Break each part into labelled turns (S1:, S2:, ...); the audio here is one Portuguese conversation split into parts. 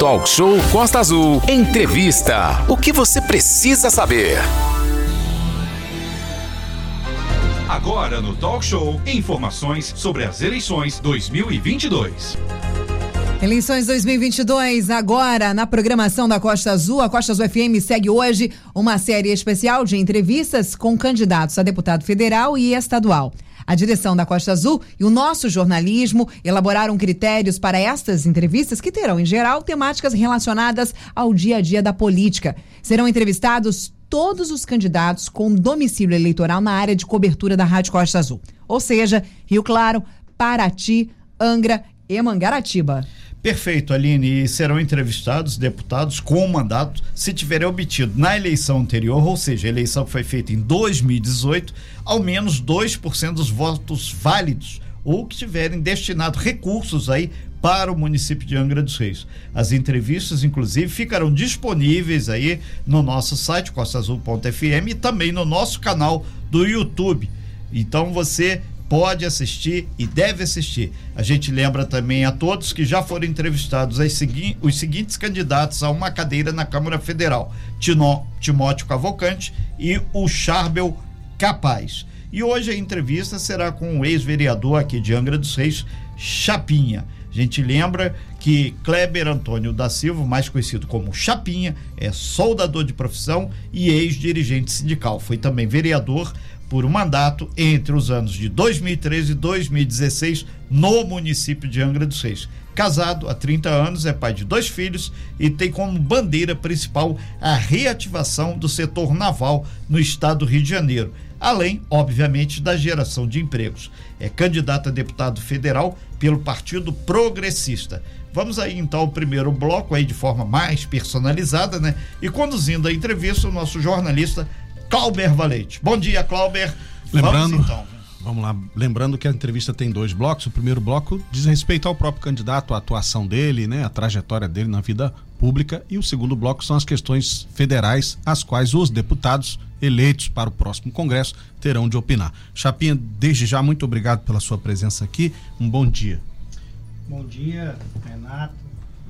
S1: Talk Show Costa Azul. Entrevista. O que você precisa saber?
S2: Agora no Talk Show, informações sobre as eleições 2022.
S3: Eleições 2022, agora na programação da Costa Azul. A Costa Azul FM segue hoje uma série especial de entrevistas com candidatos a deputado federal e estadual. A direção da Costa Azul e o nosso jornalismo elaboraram critérios para estas entrevistas que terão, em geral, temáticas relacionadas ao dia a dia da política. Serão entrevistados todos os candidatos com domicílio eleitoral na área de cobertura da Rádio Costa Azul, ou seja, Rio Claro, Paraty, Angra e Mangaratiba.
S4: Perfeito, Aline. E serão entrevistados deputados com mandato se tiverem obtido na eleição anterior, ou seja, a eleição que foi feita em 2018, ao menos 2% dos votos válidos ou que tiverem destinado recursos aí para o município de Angra dos Reis. As entrevistas, inclusive, ficarão disponíveis aí no nosso site costaazul.fm e também no nosso canal do YouTube. Então você pode assistir e deve assistir. A gente lembra também a todos que já foram entrevistados segui os seguintes candidatos a uma cadeira na Câmara Federal: Tino, Timóteo Cavalcante e o Charbel Capaz. E hoje a entrevista será com o ex-vereador aqui de Angra dos Reis, Chapinha. A gente lembra que Kleber Antônio da Silva, mais conhecido como Chapinha, é soldador de profissão e ex-dirigente sindical. Foi também vereador por um mandato entre os anos de 2013 e 2016 no município de Angra dos Reis. Casado há 30 anos, é pai de dois filhos e tem como bandeira principal a reativação do setor naval no estado do Rio de Janeiro, além, obviamente, da geração de empregos. É candidato a deputado federal pelo Partido Progressista. Vamos aí então ao primeiro bloco aí de forma mais personalizada, né? E conduzindo a entrevista o nosso jornalista Clauber Valente. Bom dia, Clauber.
S5: Lembrando, vamos, então. vamos lá, lembrando que a entrevista tem dois blocos. O primeiro bloco diz respeito ao próprio candidato, a atuação dele, né, a trajetória dele na vida pública, e o segundo bloco são as questões federais, as quais os deputados eleitos para o próximo Congresso terão de opinar. Chapinha, desde já, muito obrigado pela sua presença aqui. Um bom dia.
S6: Bom dia, Renato.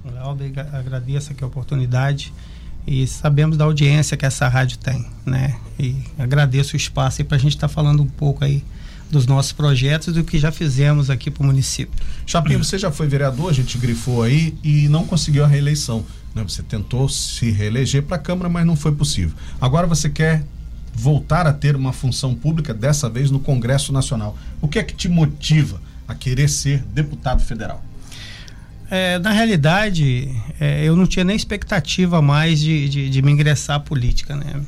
S6: Léo, agradeço aqui a oportunidade e sabemos da audiência que essa rádio tem, né? E agradeço o espaço para a gente estar tá falando um pouco aí dos nossos projetos e do que já fizemos aqui para o município.
S5: Chapinho, você já foi vereador, a gente grifou aí e não conseguiu a reeleição. Né? Você tentou se reeleger para a Câmara, mas não foi possível. Agora você quer voltar a ter uma função pública, dessa vez no Congresso Nacional. O que é que te motiva a querer ser deputado federal?
S6: É, na realidade, é, eu não tinha nem expectativa mais de, de, de, me ingressar à política, né?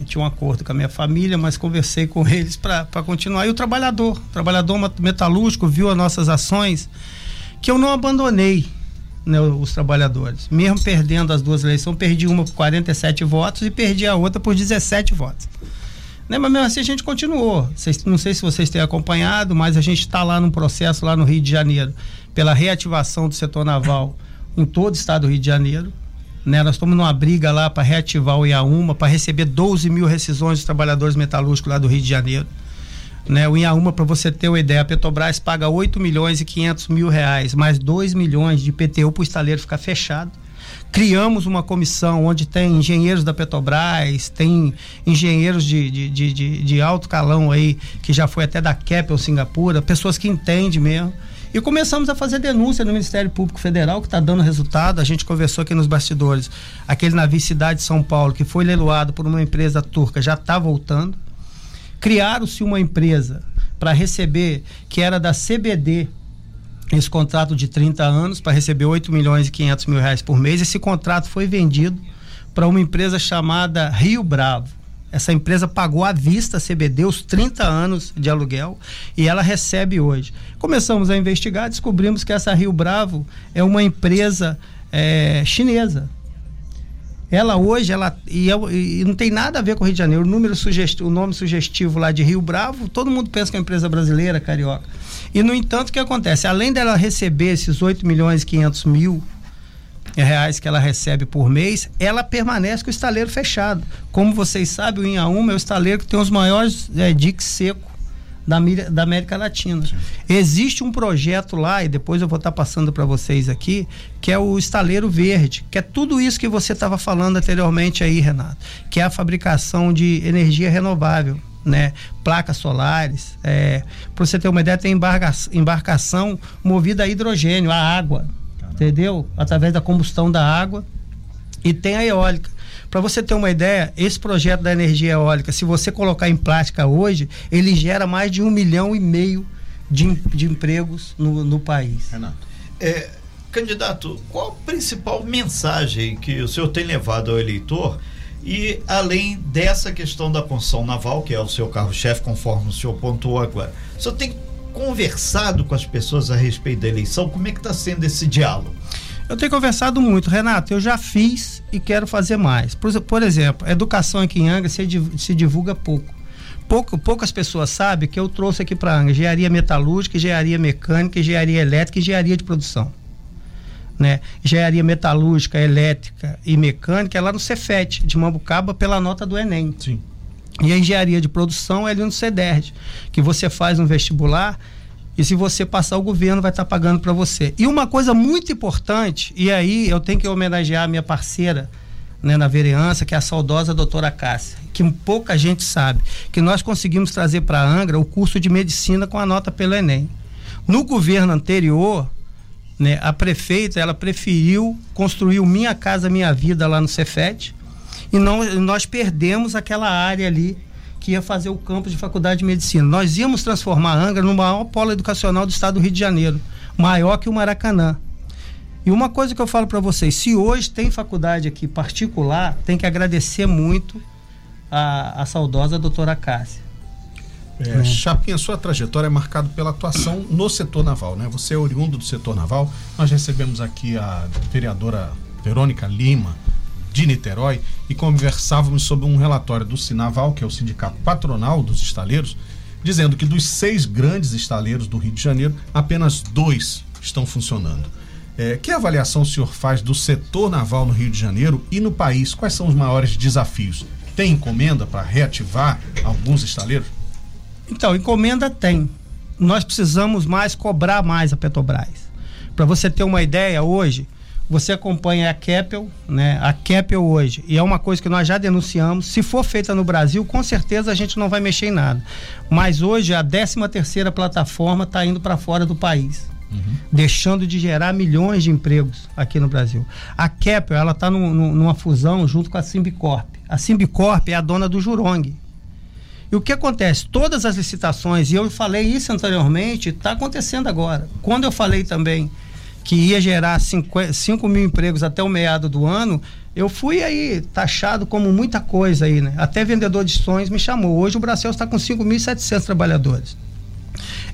S6: Eu tinha um acordo com a minha família, mas conversei com eles para continuar. E o trabalhador, o trabalhador metalúrgico, viu as nossas ações, que eu não abandonei né, os trabalhadores. Mesmo perdendo as duas eleições, perdi uma por 47 votos e perdi a outra por 17 votos. Né, mas mesmo assim a gente continuou. Cês, não sei se vocês têm acompanhado, mas a gente está lá num processo lá no Rio de Janeiro pela reativação do setor naval em todo o estado do Rio de Janeiro. Né? Nós estamos numa briga lá para reativar o IAUMA, para receber 12 mil rescisões dos trabalhadores metalúrgicos lá do Rio de Janeiro. Né? O IAUMA, para você ter uma ideia, a Petrobras paga 8 milhões e 500 mil reais, mais 2 milhões de IPTU para o estaleiro ficar fechado. Criamos uma comissão onde tem engenheiros da Petrobras, tem engenheiros de, de, de, de, de alto calão aí, que já foi até da Keppel, Singapura, pessoas que entendem mesmo e começamos a fazer denúncia no Ministério Público Federal, que está dando resultado. A gente conversou aqui nos bastidores. Aquele navio Cidade de São Paulo, que foi leiloado por uma empresa turca, já está voltando. Criaram-se uma empresa para receber, que era da CBD, esse contrato de 30 anos, para receber 8 milhões e 500 mil reais por mês. Esse contrato foi vendido para uma empresa chamada Rio Bravo. Essa empresa pagou à vista CBD os 30 anos de aluguel e ela recebe hoje. Começamos a investigar, descobrimos que essa Rio Bravo é uma empresa é, chinesa. Ela hoje, ela e, e, não tem nada a ver com o Rio de Janeiro. O, número sugestivo, o nome sugestivo lá de Rio Bravo, todo mundo pensa que é uma empresa brasileira, carioca. E, no entanto, o que acontece? Além dela receber esses 8 milhões e 500 mil reais que ela recebe por mês, ela permanece com o estaleiro fechado. Como vocês sabem, o Inhaúma é o estaleiro que tem os maiores é, diques seco da, da América Latina. Sim. Existe um projeto lá, e depois eu vou estar tá passando para vocês aqui, que é o Estaleiro Verde, que é tudo isso que você estava falando anteriormente aí, Renato, que é a fabricação de energia renovável. Né, placas solares. É, Para você ter uma ideia, tem embarca, embarcação movida a hidrogênio, a água, Caramba. entendeu? Através da combustão da água. E tem a eólica. Para você ter uma ideia, esse projeto da energia eólica, se você colocar em prática hoje, ele gera mais de um milhão e meio de, de empregos no, no país.
S4: Renato. É, candidato, qual a principal mensagem que o senhor tem levado ao eleitor? E além dessa questão da construção naval, que é o seu carro-chefe, conforme o senhor pontuou agora, o senhor tem conversado com as pessoas a respeito da eleição? Como é que está sendo esse diálogo?
S6: Eu tenho conversado muito, Renato. Eu já fiz e quero fazer mais. Por, por exemplo, a educação aqui em Angra se, se divulga pouco. Pouco, poucas pessoas sabem que eu trouxe aqui para Angra engenharia metalúrgica, engenharia mecânica, engenharia elétrica e engenharia de produção. Né? Engenharia metalúrgica, elétrica e mecânica é lá no Cefet, de Mambucaba, pela nota do Enem.
S5: Sim.
S6: E a engenharia de produção é ali no CEDERD, que você faz um vestibular e se você passar, o governo vai estar tá pagando para você. E uma coisa muito importante, e aí eu tenho que homenagear a minha parceira né, na vereança, que é a saudosa doutora Cássia, que pouca gente sabe, que nós conseguimos trazer para Angra o curso de medicina com a nota pelo Enem. No governo anterior, né, a prefeita ela preferiu construir o Minha Casa Minha Vida lá no Cefet e não, nós perdemos aquela área ali que ia fazer o campus de faculdade de medicina. Nós íamos transformar a Angra no maior polo educacional do estado do Rio de Janeiro, maior que o Maracanã. E uma coisa que eu falo para vocês, se hoje tem faculdade aqui particular, tem que agradecer muito a, a saudosa doutora Cássia.
S5: É, Chapinha, sua trajetória é marcada pela atuação no setor naval, né? Você é oriundo do setor naval. Nós recebemos aqui a vereadora Verônica Lima, de Niterói e conversávamos sobre um relatório do Sinaval, que é o sindicato patronal dos estaleiros, dizendo que dos seis grandes estaleiros do Rio de Janeiro, apenas dois estão funcionando. É, que avaliação o senhor faz do setor naval no Rio de Janeiro e no país? Quais são os maiores desafios? Tem encomenda para reativar alguns estaleiros?
S6: Então, encomenda tem. Nós precisamos mais cobrar mais a Petrobras. Para você ter uma ideia, hoje, você acompanha a Keppel, né? A Keppel hoje, e é uma coisa que nós já denunciamos. Se for feita no Brasil, com certeza a gente não vai mexer em nada. Mas hoje a 13 terceira plataforma está indo para fora do país. Uhum. Deixando de gerar milhões de empregos aqui no Brasil. A Keppel, ela está numa fusão junto com a Simbicorp. A Simbicorp é a dona do Jurong. E o que acontece? Todas as licitações, e eu falei isso anteriormente, está acontecendo agora. Quando eu falei também que ia gerar 5 mil empregos até o meado do ano, eu fui aí taxado como muita coisa aí, né? Até vendedor de sonhos me chamou. Hoje o Brasil está com 5.700 trabalhadores.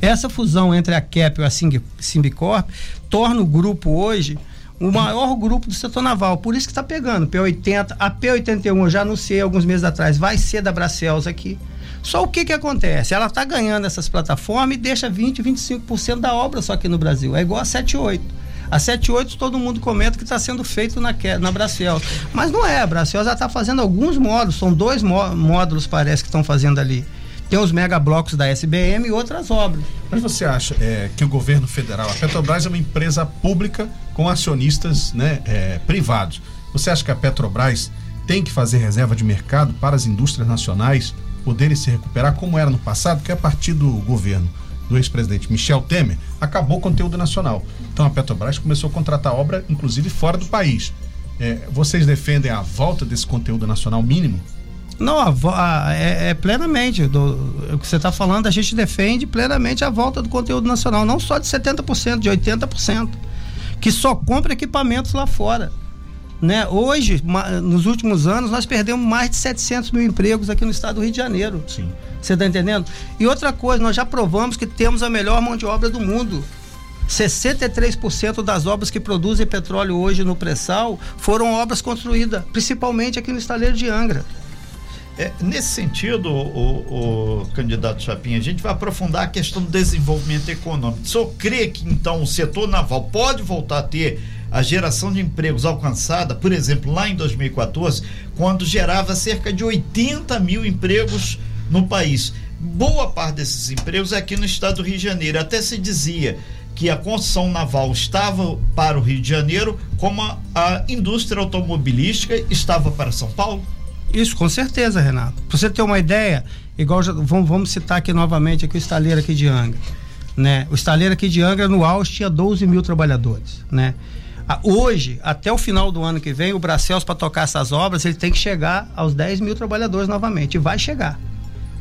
S6: Essa fusão entre a CAP e a Simbicorp torna o grupo hoje o maior grupo do setor naval. Por isso que está pegando. P80, a P81 eu já anunciei alguns meses atrás, vai ser da Bracels aqui. Só o que que acontece? Ela está ganhando essas plataformas e deixa 20, 25% da obra só aqui no Brasil. É igual a 78. A 78 todo mundo comenta que está sendo feito na, na Bracel. Mas não é, a Bracel já está fazendo alguns módulos, são dois módulos, parece, que estão fazendo ali. Tem os megablocos da SBM e outras obras.
S5: Mas você acha é, que o governo federal, a Petrobras é uma empresa pública com acionistas né, é, privados. Você acha que a Petrobras tem que fazer reserva de mercado para as indústrias nacionais poderem se recuperar como era no passado, que é a partir do governo do ex-presidente Michel Temer, acabou o conteúdo nacional. Então a Petrobras começou a contratar obra, inclusive fora do país. É, vocês defendem a volta desse conteúdo nacional mínimo?
S6: Não, a, a, é, é, plenamente. Do, o que você está falando, a gente defende plenamente a volta do conteúdo nacional, não só de 70%, de 80%, que só compra equipamentos lá fora. Né? Hoje, nos últimos anos, nós perdemos mais de 700 mil empregos aqui no estado do Rio de Janeiro.
S5: Sim.
S6: Você está entendendo? E outra coisa, nós já provamos que temos a melhor mão de obra do mundo. 63% das obras que produzem petróleo hoje no pré-sal foram obras construídas, principalmente aqui no estaleiro de Angra.
S4: É, nesse sentido, o, o, candidato Chapinha, a gente vai aprofundar a questão do desenvolvimento econômico. O senhor crê que então o setor naval pode voltar a ter a geração de empregos alcançada, por exemplo, lá em 2014, quando gerava cerca de 80 mil empregos no país. boa parte desses empregos é aqui no estado do Rio de Janeiro. Até se dizia que a construção naval estava para o Rio de Janeiro, como a, a indústria automobilística estava para São Paulo?
S6: Isso, com certeza, Renato. Para você ter uma ideia, igual já, vamos, vamos, citar aqui novamente aqui o estaleiro aqui de Angra. Né? O estaleiro aqui de Angra, no auge, tinha 12 mil trabalhadores. Né? Hoje, até o final do ano que vem, o Bracels, para tocar essas obras, ele tem que chegar aos 10 mil trabalhadores novamente. E vai chegar.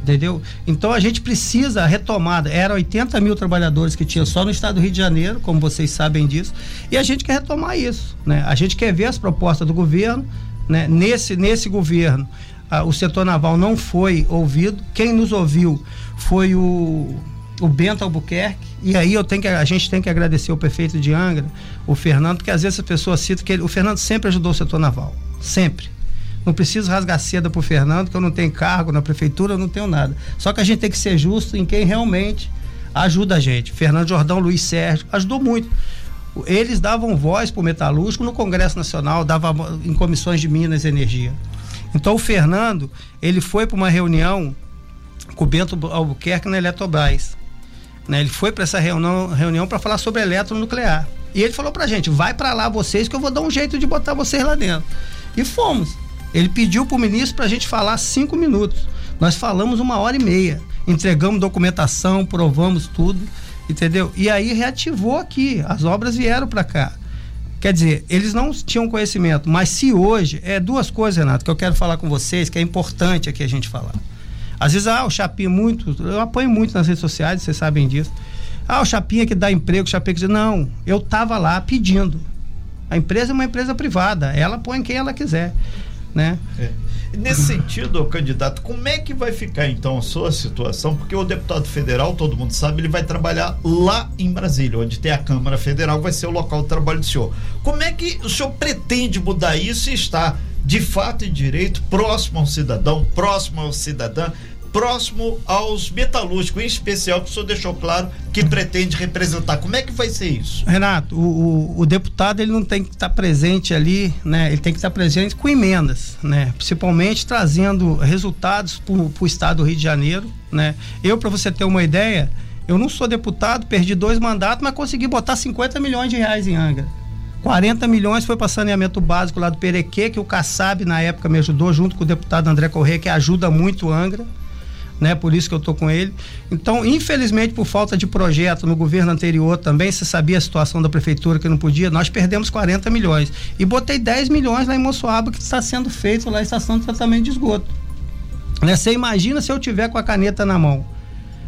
S6: Entendeu? Então a gente precisa retomada. Era 80 mil trabalhadores que tinha só no estado do Rio de Janeiro, como vocês sabem disso, e a gente quer retomar isso. Né? A gente quer ver as propostas do governo. Né? Nesse, nesse governo, ah, o setor naval não foi ouvido. Quem nos ouviu foi o, o Bento Albuquerque. E aí eu tenho que, a gente tem que agradecer o prefeito de Angra, o Fernando, porque às vezes as pessoas citam que ele, o Fernando sempre ajudou o setor naval. Sempre. Não preciso rasgar seda pro Fernando, que eu não tenho cargo na prefeitura, eu não tenho nada. Só que a gente tem que ser justo em quem realmente ajuda a gente. Fernando Jordão, Luiz Sérgio, ajudou muito. Eles davam voz para o metalúrgico no Congresso Nacional, davam em comissões de Minas e Energia. Então o Fernando, ele foi para uma reunião com o Bento Albuquerque na Eletrobras. Né? Ele foi para essa reunião, reunião para falar sobre eletronuclear. E ele falou para a gente: vai para lá vocês que eu vou dar um jeito de botar vocês lá dentro. E fomos. Ele pediu para o ministro para a gente falar cinco minutos. Nós falamos uma hora e meia. Entregamos documentação, provamos tudo, entendeu? E aí reativou aqui. As obras vieram para cá. Quer dizer, eles não tinham conhecimento, mas se hoje, é duas coisas, Renato, que eu quero falar com vocês, que é importante aqui a gente falar. Às vezes, ah, o Chapinha muito, eu apoio muito nas redes sociais, vocês sabem disso. Ah, o Chapinha que dá emprego, o Chapinha que diz, não, eu estava lá pedindo. A empresa é uma empresa privada, ela põe quem ela quiser né?
S4: É. Nesse sentido, candidato, como é que vai ficar então a sua situação? Porque o deputado federal, todo mundo sabe, ele vai trabalhar lá em Brasília, onde tem a Câmara Federal, vai ser o local de trabalho do senhor. Como é que o senhor pretende mudar isso e estar de fato e direito próximo ao cidadão, próximo ao cidadã? próximo aos metalúrgicos, em especial, que o senhor deixou claro que pretende representar. Como é que vai ser isso?
S6: Renato, o, o, o deputado ele não tem que estar presente ali, né? Ele tem que estar presente com emendas, né? Principalmente trazendo resultados para o estado do Rio de Janeiro, né? Eu, para você ter uma ideia, eu não sou deputado, perdi dois mandatos, mas consegui botar 50 milhões de reais em Angra. 40 milhões foi para saneamento básico lá do Perequê, que o Kassab na época me ajudou, junto com o deputado André Corrêa, que ajuda muito Angra né? Por isso que eu tô com ele. Então, infelizmente, por falta de projeto no governo anterior também, você sabia a situação da prefeitura que não podia, nós perdemos 40 milhões. E botei 10 milhões lá em Moçoaba que está sendo feito lá a estação de tratamento de esgoto. Né? Você imagina se eu tiver com a caneta na mão.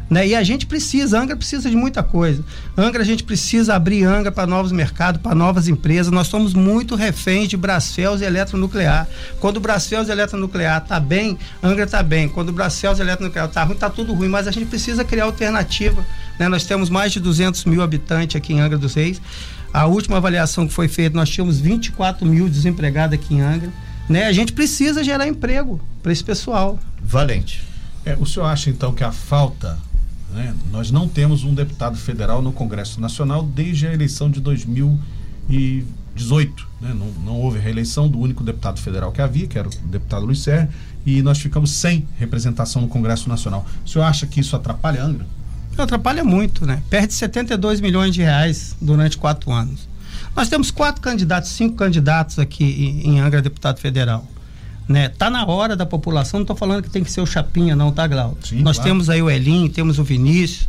S6: Né? E a gente precisa, Angra precisa de muita coisa. Angra, a gente precisa abrir Angra para novos mercados, para novas empresas. Nós somos muito reféns de Brasfels e eletronuclear. Quando o Brasfels e eletronuclear está bem, Angra está bem. Quando o Brasfels e eletronuclear está ruim, está tudo ruim. Mas a gente precisa criar alternativa. Né? Nós temos mais de 200 mil habitantes aqui em Angra dos Reis. A última avaliação que foi feita, nós tínhamos 24 mil desempregados aqui em Angra. Né? A gente precisa gerar emprego para esse pessoal.
S4: Valente.
S5: É, o senhor acha então que a falta né? Nós não temos um deputado federal no Congresso Nacional desde a eleição de 2018. Né? Não, não houve reeleição do único deputado federal que havia, que era o deputado Luiz Serra, e nós ficamos sem representação no Congresso Nacional. O senhor acha que isso atrapalha Angra?
S6: Atrapalha muito, né? Perde 72 milhões de reais durante quatro anos. Nós temos quatro candidatos, cinco candidatos aqui em Angra, deputado federal né? Tá na hora da população, não estou falando que tem que ser o Chapinha, não, tá, Glauco? Nós claro. temos aí o Elinho, temos o Vinícius,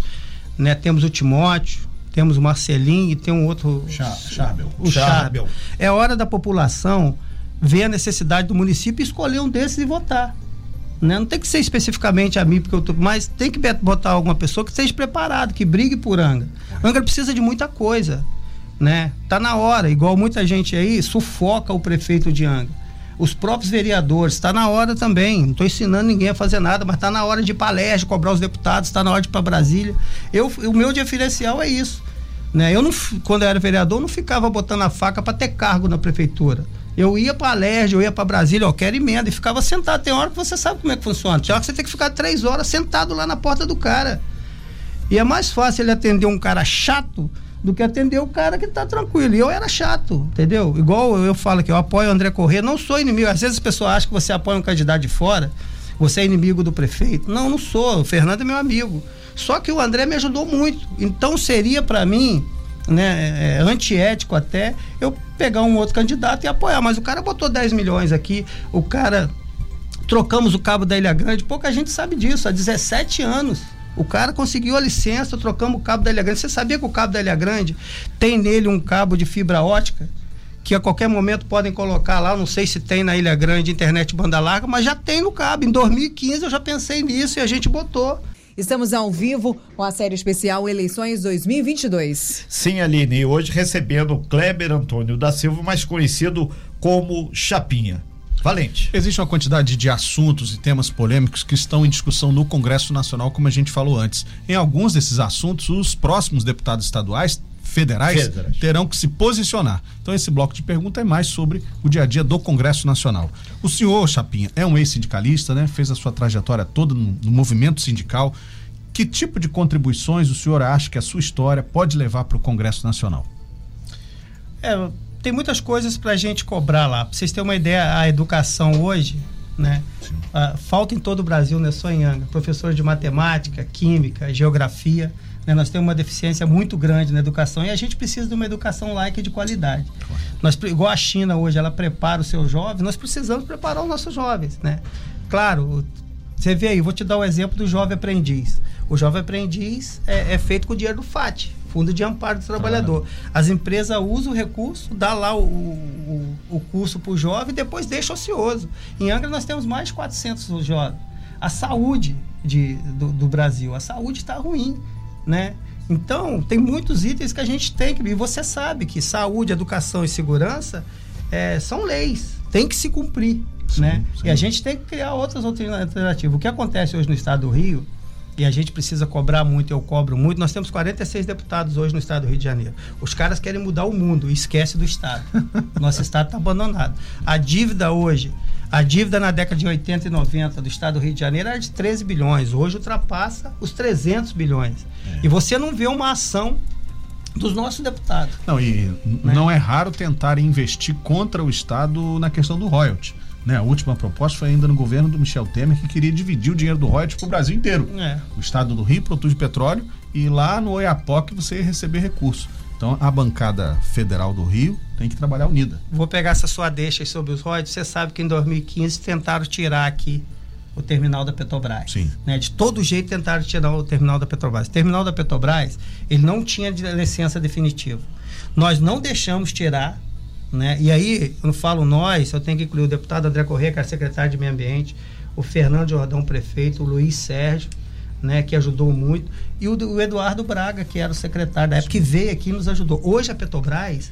S6: né? Temos o Timóteo, temos o Marcelinho e tem um outro.
S5: Charbel.
S6: O Charbel. É hora da população ver a necessidade do município e escolher um desses e votar. Né? Não tem que ser especificamente a mim, porque eu tô, mas tem que botar alguma pessoa que esteja preparado, que brigue por Angra. Angra precisa de muita coisa, né? Tá na hora, igual muita gente aí sufoca o prefeito de Angra os próprios vereadores. Está na hora também. Não estou ensinando ninguém a fazer nada, mas está na hora de palestra, cobrar os deputados, está na hora de ir para Brasília. Eu, o meu diferencial é isso. Né? Eu não, quando eu era vereador, não ficava botando a faca para ter cargo na prefeitura. Eu ia para Alerj, eu ia para Brasília, eu quero emenda, e ficava sentado. Tem hora que você sabe como é que funciona. Tem hora que você tem que ficar três horas sentado lá na porta do cara. E é mais fácil ele atender um cara chato do que atender o cara que tá tranquilo. E eu era chato, entendeu? Igual eu falo que eu apoio o André Corrêa, não sou inimigo. Às vezes as pessoas acham que você apoia um candidato de fora. Você é inimigo do prefeito? Não, não sou. O Fernando é meu amigo. Só que o André me ajudou muito. Então seria para mim, né, é, antiético até, eu pegar um outro candidato e apoiar. Mas o cara botou 10 milhões aqui, o cara. Trocamos o cabo da Ilha Grande, pouca gente sabe disso, há 17 anos. O cara conseguiu a licença, trocamos o cabo da Ilha Grande. Você sabia que o cabo da Ilha Grande tem nele um cabo de fibra ótica? Que a qualquer momento podem colocar lá, não sei se tem na Ilha Grande internet banda larga, mas já tem no cabo. Em 2015 eu já pensei nisso e a gente botou.
S3: Estamos ao vivo com a série especial Eleições 2022.
S4: Sim, Aline, hoje recebendo Kleber Antônio da Silva, mais conhecido como Chapinha. Valente.
S5: Existe uma quantidade de assuntos e temas polêmicos que estão em discussão no Congresso Nacional, como a gente falou antes. Em alguns desses assuntos, os próximos deputados estaduais federais, federais, terão que se posicionar. Então esse bloco de pergunta é mais sobre o dia a dia do Congresso Nacional. O senhor Chapinha é um ex-sindicalista, né? Fez a sua trajetória toda no, no, movimento sindical. Que tipo de contribuições o senhor acha que a sua história pode levar para o Congresso Nacional?
S6: É, tem muitas coisas para a gente cobrar lá. Para vocês terem uma ideia, a educação hoje, né? Uh, falta em todo o Brasil, não é só em Angra. Professores de matemática, química, geografia. Né? Nós temos uma deficiência muito grande na educação e a gente precisa de uma educação laica de qualidade. Nós, igual a China hoje, ela prepara os seus jovens, nós precisamos preparar os nossos jovens, né? Claro, você vê aí, vou te dar o um exemplo do jovem aprendiz. O jovem aprendiz é, é feito com o dinheiro do FAT. Fundo de Amparo do Trabalhador. As empresas usam o recurso, dá lá o, o, o curso para o jovem e depois deixa ocioso. Em Angra nós temos mais de 400 jovens. A saúde de, do, do Brasil, a saúde está ruim, né? Então, tem muitos itens que a gente tem que... E você sabe que saúde, educação e segurança é, são leis, tem que se cumprir, sim, né? Sim. E a gente tem que criar outras alternativas. O que acontece hoje no estado do Rio e a gente precisa cobrar muito, eu cobro muito. Nós temos 46 deputados hoje no estado do Rio de Janeiro. Os caras querem mudar o mundo e esquece do estado. Nosso estado está abandonado. A dívida hoje, a dívida na década de 80 e 90 do estado do Rio de Janeiro era de 13 bilhões. Hoje ultrapassa os 300 bilhões. É. E você não vê uma ação dos nossos deputados.
S5: Não, e né? não é raro tentar investir contra o Estado na questão do royalty. Né? A última proposta foi ainda no governo do Michel Temer, que queria dividir o dinheiro do royalties para o Brasil inteiro. É. O estado do Rio produz petróleo e lá no Oiapoque você ia receber recurso. Então a bancada federal do Rio tem que trabalhar unida.
S6: Vou pegar essa sua deixa sobre os royalties. Você sabe que em 2015 tentaram tirar aqui o terminal da Petrobras.
S5: Sim.
S6: Né? De todo jeito tentaram tirar o terminal da Petrobras. O terminal da Petrobras, ele não tinha licença definitiva. Nós não deixamos tirar né? E aí, eu não falo nós, eu tenho que incluir o deputado André Corrêa, que era secretário de Meio Ambiente, o Fernando Jordão, prefeito, o Luiz Sérgio, né, que ajudou muito, e o, o, Eduardo Braga, que era o secretário da época, que veio aqui e nos ajudou. Hoje a Petrobras,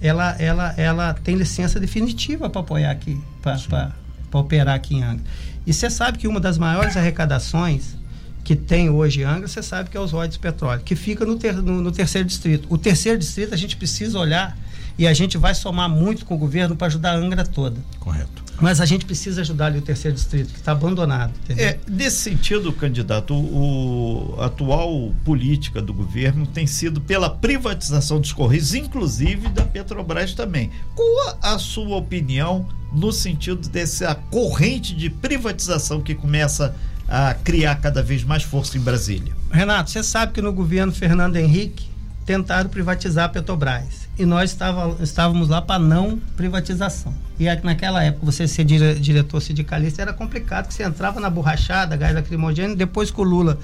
S6: ela, ela, ela tem licença definitiva para apoiar aqui, para operar aqui em Angra. E você sabe que uma das maiores arrecadações que tem hoje Angra, você sabe que é os royalties petróleo, que fica no, ter, no, no terceiro distrito. O terceiro distrito a gente precisa olhar e a gente vai somar muito com o governo para ajudar a Angra toda.
S5: Correto.
S6: Mas a gente precisa ajudar ali o terceiro distrito, que está abandonado. Entendeu?
S4: É, nesse sentido, candidato, o, o, atual política do governo tem sido pela privatização dos Correios, inclusive da Petrobras também. Qual a sua opinião no sentido dessa corrente de privatização que começa a criar cada vez mais força em Brasília?
S6: Renato, você sabe que no governo Fernando Henrique tentaram privatizar a Petrobras e nós estava, estávamos lá para não privatização. E naquela época, você ser dire, diretor sindicalista era complicado, que você entrava na borrachada, gás lacrimogêneo, depois que o Lula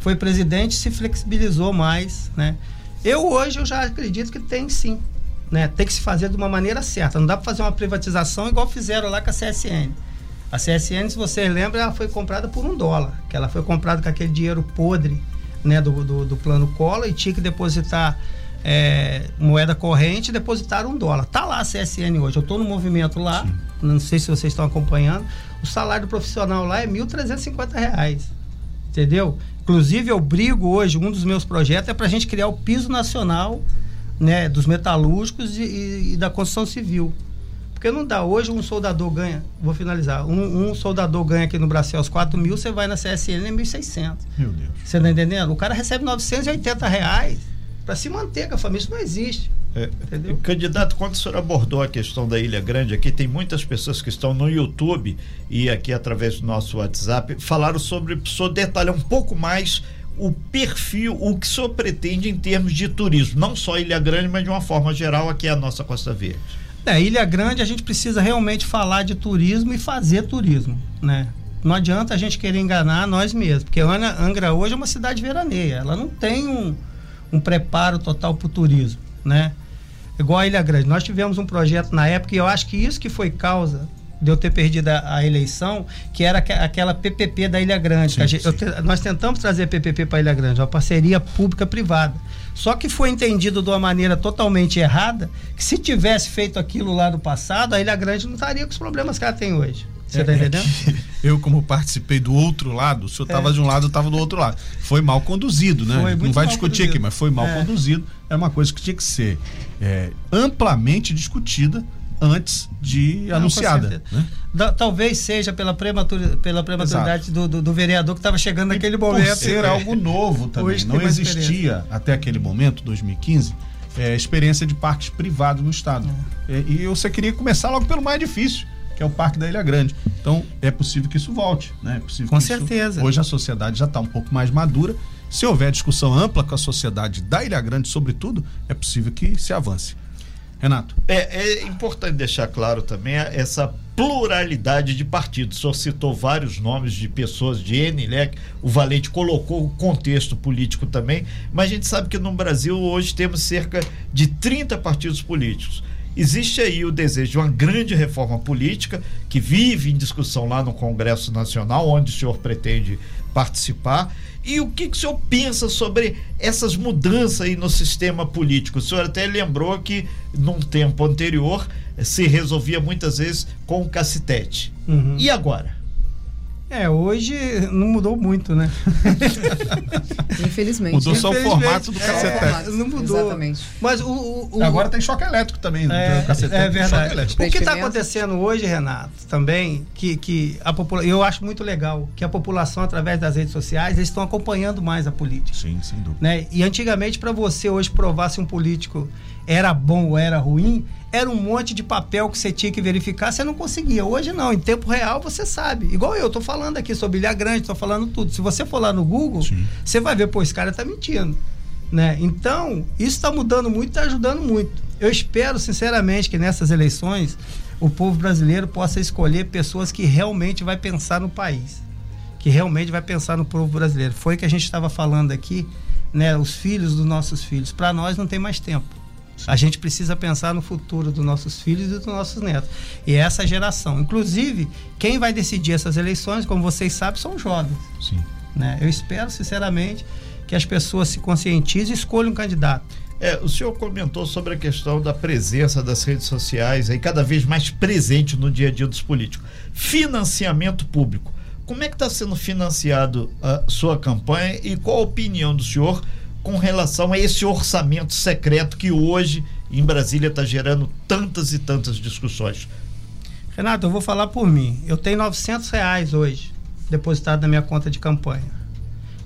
S6: foi presidente, se flexibilizou mais, né? Eu hoje eu já acredito que tem sim, né? Tem que se fazer de uma maneira certa. Não dá para fazer uma privatização igual fizeram lá com a CSN. A CSN, se você lembra, ela foi comprada por um dólar, que ela foi comprada com aquele dinheiro podre, né, do, do, do plano Collor e tinha que depositar é, moeda corrente e depositar um dólar. Tá lá a CSN hoje. Eu estou no movimento lá, Sim. não sei se vocês estão acompanhando. O salário profissional lá é R$ 1.350. Entendeu? Inclusive, eu brigo hoje, um dos meus projetos é para a gente criar o piso nacional né, dos metalúrgicos e, e, e, da construção civil. Porque não dá. Hoje um soldador ganha, vou finalizar, um, um soldador ganha aqui no Brasil os 4 mil, você vai na CSN é 1.600.
S5: Meu Deus.
S6: Você tá entendendo? O cara recebe 980 reais para se manter com a família. Isso não existe.
S4: É, candidato, quando o senhor abordou a questão da Ilha Grande, aqui tem muitas pessoas que estão no YouTube e aqui através do nosso WhatsApp falaram sobre, o senhor detalhar um pouco mais o perfil, o que o senhor pretende em termos de turismo, não só Ilha Grande, mas de uma forma geral aqui é a nossa Costa Verde.
S6: É, Ilha Grande a gente precisa realmente falar de turismo e fazer turismo, né? Não adianta a gente querer enganar nós mesmos, porque Angra hoje é uma cidade veraneia, ela não tem um, um preparo total para o turismo, né? Igual a Ilha Grande. Nós tivemos um projeto na época e eu acho que isso que foi causa de eu ter perdido a, a eleição, que era aquela PPP da Ilha Grande. Sim, gente, te, nós tentamos trazer PPP para a Ilha Grande, uma parceria pública-privada. Só que foi entendido de uma maneira totalmente errada, que se tivesse feito aquilo lá no passado, a Ilha Grande não estaria com os problemas que ela tem hoje. Você está é, entendendo?
S5: eu, como participei do outro lado, o senhor estava é. de um lado, eu estava do outro lado. Foi mal conduzido, né? Não vai discutir conduzido. aqui, mas foi mal é. conduzido. É uma coisa que tinha que ser é, amplamente discutida antes de Não, anunciada. Né?
S6: Da, talvez seja pela, prematura, pela prematuridade do, do, do, vereador que estava chegando e naquele momento. Por
S5: ser algo novo também. Não existia até aquele momento, 2015, é, experiência de parques privados no estado. É. E, e você queria começar logo pelo mais difícil que é o Parque da Ilha Grande. Então, é possível que isso volte, né? É
S6: com certeza.
S5: Isso, hoje a sociedade já está um pouco mais madura. Se houver discussão ampla com a sociedade da Ilha Grande, sobretudo, é possível que se avance. Renato.
S4: É, é importante deixar claro também essa pluralidade de partidos. O senhor citou vários nomes de pessoas de N, né? O Valente colocou o contexto político também, mas a gente sabe que no Brasil hoje temos cerca de 30 partidos políticos. Existe aí o desejo de uma grande reforma política que vive em discussão lá no Congresso Nacional, onde o senhor pretende participar. E o que, que o senhor pensa sobre essas mudanças aí no sistema político? O senhor até lembrou que, num tempo anterior, se resolvia muitas vezes com o cacetete. Uhum. E agora?
S6: É, hoje não mudou muito, né?
S3: Infelizmente.
S5: Mudou só o formato do cacetete. É,
S6: não mudou.
S3: Exatamente.
S5: Mas o, o, o... Agora tem choque elétrico também.
S6: Né? É, é verdade. O que está acontecendo hoje, Renato, também, que, que a população. Eu acho muito legal que a população, através das redes sociais, eles estão acompanhando mais a política.
S5: Sim, sem dúvida.
S6: Né? E antigamente, para você hoje provar se um político era bom ou era ruim, era um monte de papel que você tinha que verificar, você não conseguia. Hoje não, em tempo real você sabe. Igual eu, tô falando aqui sobre Ilha Grande, tô falando tudo. Se você for lá no Google, Sim. você vai ver, pô, esse cara tá mentindo. Né? Então, isso está mudando muito, está ajudando muito. Eu espero, sinceramente, que nessas eleições o povo brasileiro possa escolher pessoas que realmente vai pensar no país, que realmente vai pensar no povo brasileiro. Foi o que a gente estava falando aqui, né? Os filhos dos nossos filhos. Para nós não tem mais tempo. A gente precisa pensar no futuro dos nossos filhos e dos nossos netos. E essa geração. Inclusive, quem vai decidir essas eleições, como vocês sabem, são jovens.
S5: Sim.
S6: Né? Eu espero, sinceramente, que as pessoas se conscientizem e escolham um candidato.
S4: É, o senhor comentou sobre a questão da presença das redes sociais aí cada vez mais presente no dia a dia dos políticos. Financiamento público. Como é que está sendo financiado a sua campanha e qual a opinião do senhor com relação a esse orçamento secreto que hoje em Brasília está gerando tantas e tantas discussões.
S6: Renato, eu vou falar por mim. Eu tenho 900 reais hoje depositado na minha conta de campanha,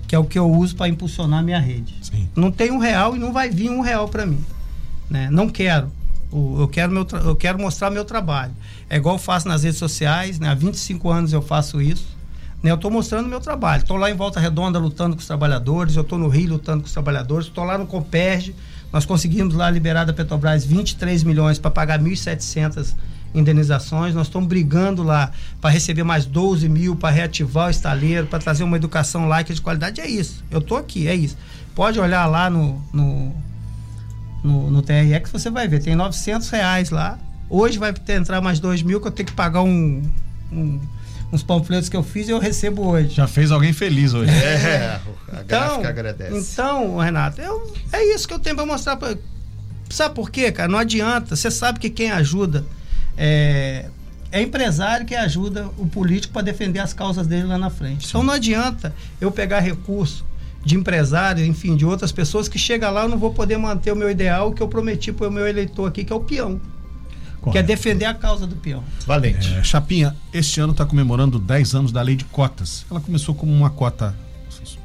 S6: que é o que eu uso para impulsionar a minha rede. Sim. Não tem um real e não vai vir um real para mim. Né? Não quero. Eu quero, meu eu quero mostrar meu trabalho. É igual eu faço nas redes sociais, né? há 25 anos eu faço isso. Né? Eu estou mostrando meu trabalho. Estou lá em Volta Redonda lutando com os trabalhadores, eu estou no Rio lutando com os trabalhadores, estou lá no Comperge. Nós conseguimos lá liberar da Petrobras 23 milhões para pagar 1.700 indenizações. Nós estamos brigando lá para receber mais 12 mil, para reativar o estaleiro, para trazer uma educação laica de qualidade. É isso. Eu estou aqui, é isso. Pode olhar lá no, no, no, no que você vai ver. Tem 900 reais lá. Hoje vai ter, entrar mais 2 mil que eu tenho que pagar um, um uns panfletos que eu fiz e eu recebo hoje.
S5: Já fez alguém feliz hoje.
S4: É, a então, agradece.
S6: Então, Renato, eu, é isso que eu tenho para mostrar. Pra, sabe por quê, cara? Não adianta. Você sabe que quem ajuda é, é empresário que ajuda o político para defender as causas dele lá na frente. Sim. Então não adianta eu pegar recurso de empresário, enfim, de outras pessoas que chega lá eu não vou poder manter o meu ideal que eu prometi para o meu eleitor aqui, que é o peão. Correto. que é defender a causa do peão.
S5: Valente. É, Chapinha, este ano está comemorando 10 anos da lei de cotas. Ela começou como uma cota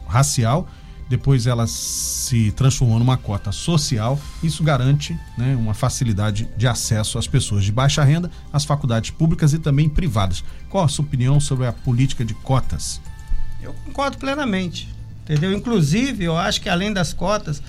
S5: racial depois ela se transformou numa cota social. Isso garante né, uma facilidade de acesso às pessoas de baixa renda às faculdades públicas e também privadas. Qual a sua opinião sobre a política de cotas?
S6: Eu concordo plenamente, entendeu? Inclusive, eu acho que além das cotas,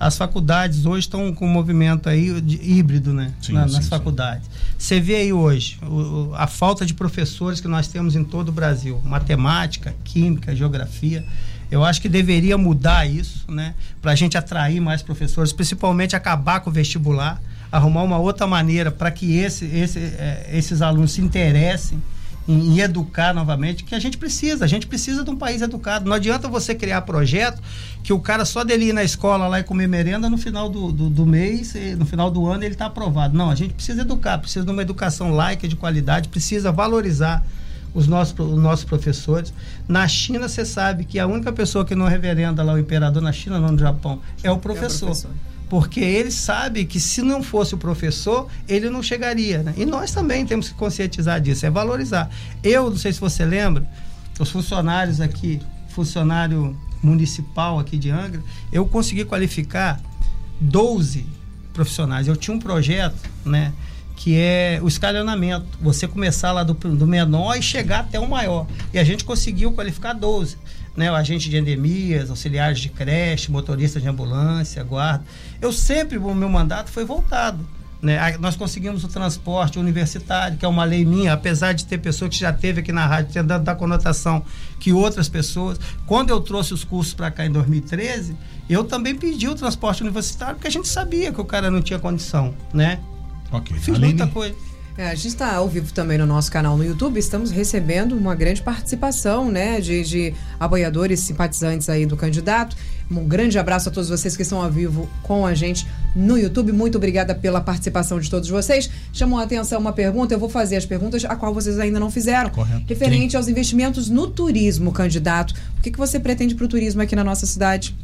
S6: as faculdades hoje estão com um movimento aí de híbrido, né?
S5: Sim,
S6: Na-
S5: sim,
S6: nas
S5: sim.
S6: faculdades. Você vê aí hoje o- a falta de professores que nós temos em todo o Brasil, matemática, química, geografia. Eu acho que deveria mudar isso, né? Para a gente atrair mais professores, principalmente acabar com o vestibular, arrumar uma outra maneira para que esse, esse, eh, esses alunos se interessem em, em educar novamente, que a gente precisa. A gente precisa de um país educado. Não adianta você criar projeto que o cara só dele ir na escola lá e comer merenda no final do, do, do mês, no final do ano ele está aprovado. Não, a gente precisa educar, precisa de uma educação laica de qualidade, precisa valorizar os nossos, os nossos professores. Na China, você sabe que a única pessoa que não reverenda lá o imperador na China, não no Japão, é o professor.
S3: professor.
S6: Porque ele sabe que se não fosse o professor, ele não chegaria. né? E nós também temos que conscientizar disso, é valorizar. Eu, não sei se você lembra, os funcionários aqui, funcionário municipal aqui de Angra, eu consegui qualificar 12 profissionais. Eu tinha um projeto, né? Que é o escalonamento. Você começar lá do, do menor e chegar até o maior. E a gente conseguiu qualificar 12. Né, o agente de endemias, auxiliares de creche, motorista de ambulância, guarda. Eu sempre, o meu mandato foi voltado. Né? Nós conseguimos o transporte universitário, que é uma lei minha, apesar de ter pessoa que já teve aqui na rádio tentando dar conotação que outras pessoas. Quando eu trouxe os cursos para cá em 2013, eu também pedi o transporte universitário, porque a gente sabia que o cara não tinha condição, né?
S5: Ok.
S6: Fiz
S5: Aline?
S6: muita coisa.
S3: É, a gente está ao vivo também no nosso canal no YouTube. Estamos recebendo uma grande participação, né, de, de apoiadores, simpatizantes aí do candidato. Um grande abraço a todos vocês que estão ao vivo com a gente no YouTube. Muito obrigada pela participação de todos vocês. Chamou a atenção uma pergunta. Eu vou fazer as perguntas a qual vocês ainda não fizeram.
S5: Correto.
S3: Referente aos investimentos no turismo, candidato. O que, que você pretende para o turismo aqui na nossa cidade?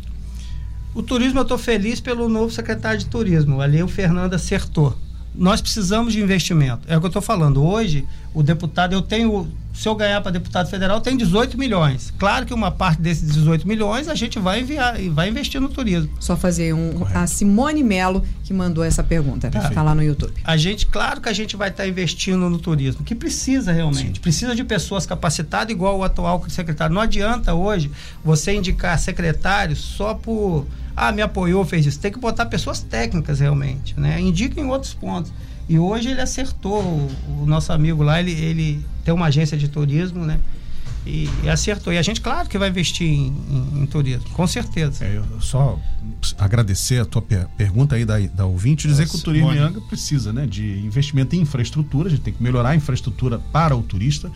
S6: O turismo, eu estou feliz pelo novo secretário de turismo. Ali o Fernando acertou. Nós precisamos de investimento. É o que eu estou falando. Hoje, o deputado, eu tenho. Se eu ganhar para deputado federal, tem 18 milhões. Claro que uma parte desses 18 milhões a gente vai enviar e vai investir no turismo.
S3: Só fazer um. A Simone Melo que mandou essa pergunta. Tá lá no YouTube.
S6: A gente, claro que a gente vai estar investindo no turismo, que precisa realmente. Precisa de pessoas capacitadas, igual o atual secretário. Não adianta hoje você indicar secretário só por. Ah, me apoiou, fez isso. Tem que botar pessoas técnicas realmente, né? Indica em outros pontos. E hoje ele acertou, o, o nosso amigo lá, ele, ele tem uma agência de turismo, né? E, e acertou. E a gente, claro que vai investir em, em- em turismo, com certeza.
S5: É, eu só agradecer a tua per- pergunta aí da, da ouvinte, dizer que o turismo em. Angra precisa né, de investimento em infraestrutura, a gente tem que melhorar a infraestrutura para o turista.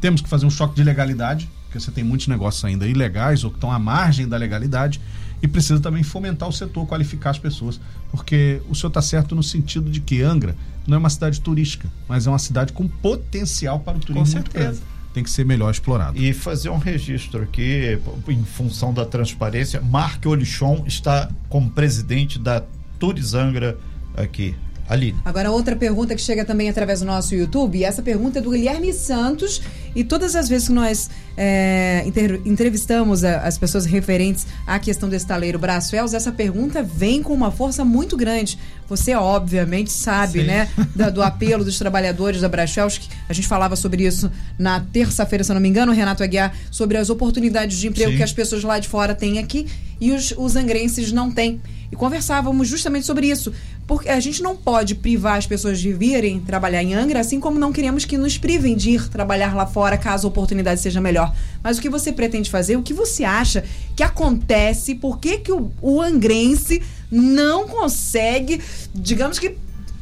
S5: Temos que fazer um choque de legalidade, porque você tem muitos negócios ainda ilegais ou que estão à margem da legalidade. E precisa também fomentar o setor, qualificar as pessoas. Porque o senhor está certo no sentido de que Angra não é uma cidade turística, mas é uma cidade com potencial para o turismo. muito
S6: certeza.
S5: Tem que ser melhor explorado.
S4: E fazer um registro aqui, em função da transparência, Mark Olichon está como presidente da Turizangra aqui. Aline.
S3: Agora, outra pergunta que chega também através do nosso YouTube, e essa pergunta é do Guilherme Santos, e todas as vezes que nós é, entrevistamos a- as pessoas referentes à questão desse taleiro Brasfels, essa pergunta vem com uma força muito grande. Você, obviamente, sabe,
S6: Sim.
S3: né, da- do apelo dos trabalhadores da Brasfels, que a gente falava sobre isso na terça-feira, se eu não me engano, Renato Aguiar, sobre as oportunidades de emprego
S5: Sim.
S3: que as pessoas lá de fora têm aqui e os, os angrenses não têm. E conversávamos justamente sobre isso. Porque a gente não pode privar as pessoas de virem trabalhar em Angra, assim como não queremos que nos privem de ir trabalhar lá fora caso a oportunidade seja melhor. Mas o que você pretende fazer? O que você acha que acontece? Por que, que o, o angrense não consegue, digamos que,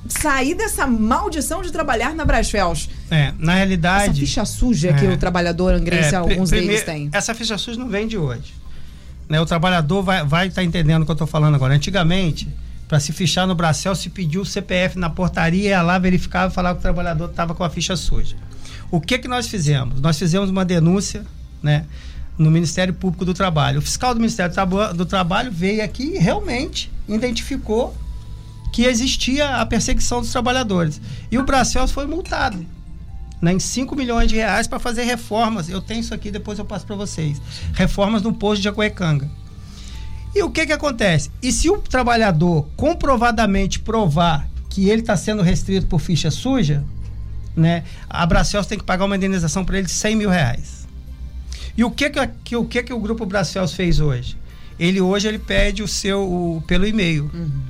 S3: sair dessa maldição de trabalhar na Brasfels?
S6: É, na
S3: Essa
S6: realidade.
S3: ficha suja que
S6: É.
S3: o trabalhador angrense,
S6: É,
S3: alguns deles
S6: primeiro,
S3: têm.
S6: Essa ficha SUS não vem de hoje. Né, o trabalhador vai estar entendendo o que eu estou falando agora. Antigamente, para se fichar no Bracel, se pediu o CPF na portaria, ia lá, verificava e falava que o trabalhador estava com a ficha suja. O que, que nós fizemos? Nós fizemos uma denúncia né, no Ministério Público do Trabalho. O fiscal do Ministério do Trabalho veio aqui e realmente identificou que existia a perseguição dos trabalhadores. E o Bracel foi multado né, em 5 milhões de reais para fazer reformas. Eu tenho isso aqui, depois eu passo para vocês. Reformas no posto de Acuecanga. E o que que acontece? E se o trabalhador comprovadamente provar que ele está sendo restrito por ficha suja, né? A Bracels tem que pagar uma indenização para ele de 100 mil reais. E o que que, que, o, que que o grupo Bracels fez hoje? Ele hoje ele pede o seu o, pelo e-mail. Uhum.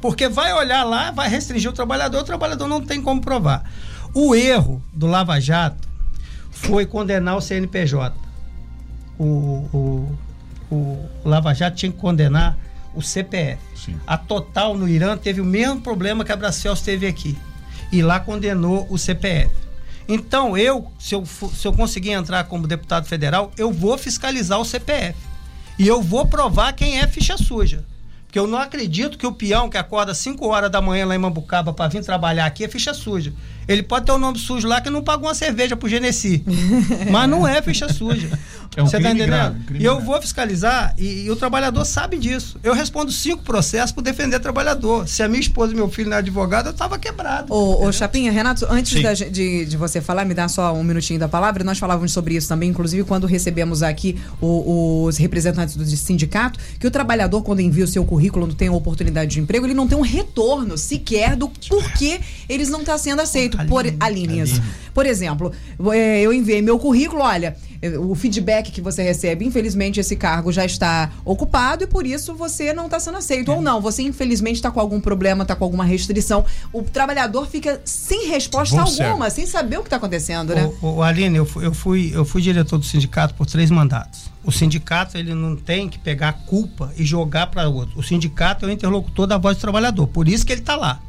S6: Porque vai olhar lá, vai restringir o trabalhador, o trabalhador não tem como provar. O erro do Lava Jato foi condenar o CNPJ. O, o, o Lava Jato tinha que condenar o CPF. Sim. A Total no Irã teve o mesmo problema que a Bracels teve aqui. E lá condenou o CPF. Então, eu se, eu, se eu conseguir entrar como deputado federal, eu vou fiscalizar o CPF. E eu vou provar quem é ficha suja. Porque eu não acredito que o peão que acorda 5 horas da manhã lá em Mambucaba para vir trabalhar aqui é ficha suja. Ele pode ter o um nome sujo lá que não pagou uma cerveja pro Genesi. mas não é ficha suja. É um Você tá entendendo? Grave, um e eu vou fiscalizar e, e, o trabalhador sabe disso. Eu respondo cinco processos por defender trabalhador. Se a minha esposa e meu filho não é advogado, eu tava quebrado.
S3: Ô, ô Chapinha, Renato, antes da, de, de você falar, me dá só um minutinho da palavra. Nós falávamos sobre isso também, inclusive quando recebemos aqui o, os representantes do sindicato, que o trabalhador, quando envia o seu currículo, não tem a oportunidade de emprego, ele não tem um retorno sequer do porquê eles não estão tá sendo aceitos por Aline, isso. Por exemplo, é, eu enviei meu currículo, olha, o feedback que você recebe, infelizmente esse cargo já está ocupado e por isso você não está sendo aceito. É. Ou não, você infelizmente está com algum problema, está com alguma restrição. O trabalhador fica sem resposta Bom alguma, certo. sem saber o que está acontecendo, né?
S6: O, o Aline, eu fui, eu, fui, eu fui diretor do sindicato por três mandatos. O sindicato ele não tem que pegar a culpa e jogar para outro. O sindicato é o interlocutor da voz do trabalhador, por isso que ele está lá.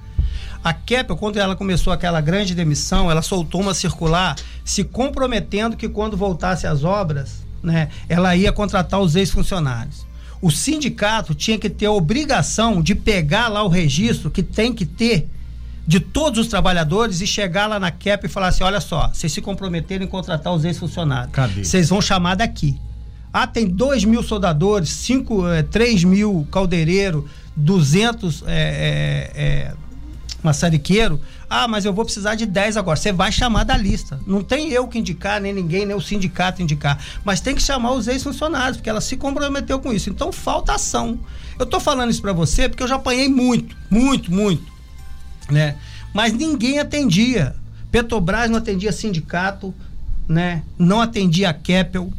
S6: A Keppel, quando ela começou aquela grande demissão, ela soltou uma circular se comprometendo que quando voltasse às obras, né, ela ia contratar os ex-funcionários. O sindicato tinha que ter a obrigação de pegar lá o registro que tem que ter de todos os trabalhadores e chegar lá na CAP e falar assim: olha só, vocês se comprometeram em contratar os ex-funcionários. Vocês vão chamar daqui. Ah, tem 2 mil soldadores, 5, é, 3 mil caldeireiro, 200 é, é, é maçariqueiro, ah, mas eu vou precisar de 10 agora. Você vai chamar da lista. Não tem eu que indicar, nem ninguém, nem o sindicato indicar. Mas tem que chamar os ex-funcionários, porque ela se comprometeu com isso. Então falta ação. Eu tô falando isso para você porque eu já apanhei muito, muito, muito. Né? Mas ninguém atendia. Petrobras não atendia sindicato, né? Não atendia a Keppel,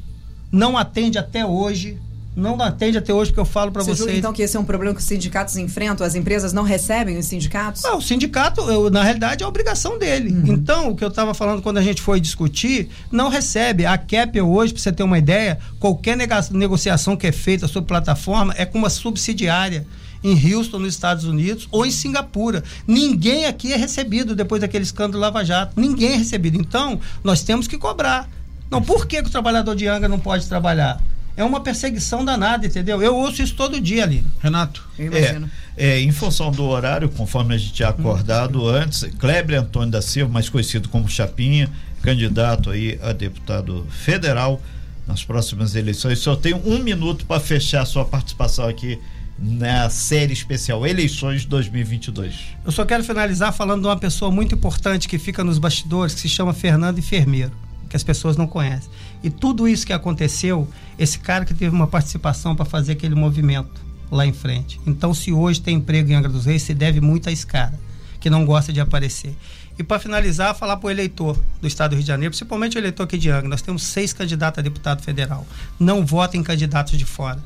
S6: não atende até hoje não atende até hoje, porque eu falo para você vocês.
S3: então que esse é um problema que os sindicatos enfrentam? As empresas não recebem os sindicatos?
S6: Não, o sindicato, eu, na realidade, é a obrigação dele. Uhum. Então, o que eu estava falando quando a gente foi discutir, não recebe. A CAP hoje, para você ter uma ideia, qualquer negociação que é feita sobre plataforma é com uma subsidiária em Houston, nos Estados Unidos, ou em Singapura. Ninguém aqui é recebido depois daquele escândalo Lava Jato. Ninguém é recebido. Então, nós temos que cobrar. Não, por que, que o trabalhador de Anga não pode trabalhar? É uma perseguição danada, entendeu? Eu ouço isso todo dia ali.
S5: Renato.
S4: É, é, em função do horário, conforme a gente tinha acordado hum. antes, Kleber Antônio da Silva, mais conhecido como Chapinha, candidato aí a deputado federal nas próximas eleições. Só tenho um minuto para fechar a sua participação aqui na série especial Eleições 2022.
S6: Eu só quero finalizar falando de uma pessoa muito importante que fica nos bastidores, que se chama Fernando Enfermeiro, que as pessoas não conhecem. E tudo isso que aconteceu, esse cara que teve uma participação para fazer aquele movimento lá em frente. Então, se hoje tem emprego em Angra dos Reis, se deve muito a esse cara, que não gosta de aparecer. E para finalizar, falar para o eleitor do Estado do Rio de Janeiro, principalmente o eleitor aqui de Angra, nós temos seis candidatos a deputado federal. Não vote em candidatos de fora.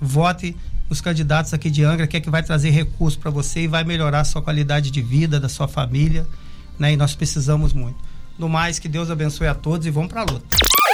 S6: Vote nos candidatos aqui de Angra, que é que vai trazer recurso para você e vai melhorar a sua qualidade de vida, da sua família. Né? E nós precisamos muito. No mais, que Deus abençoe a todos e vamos para a luta.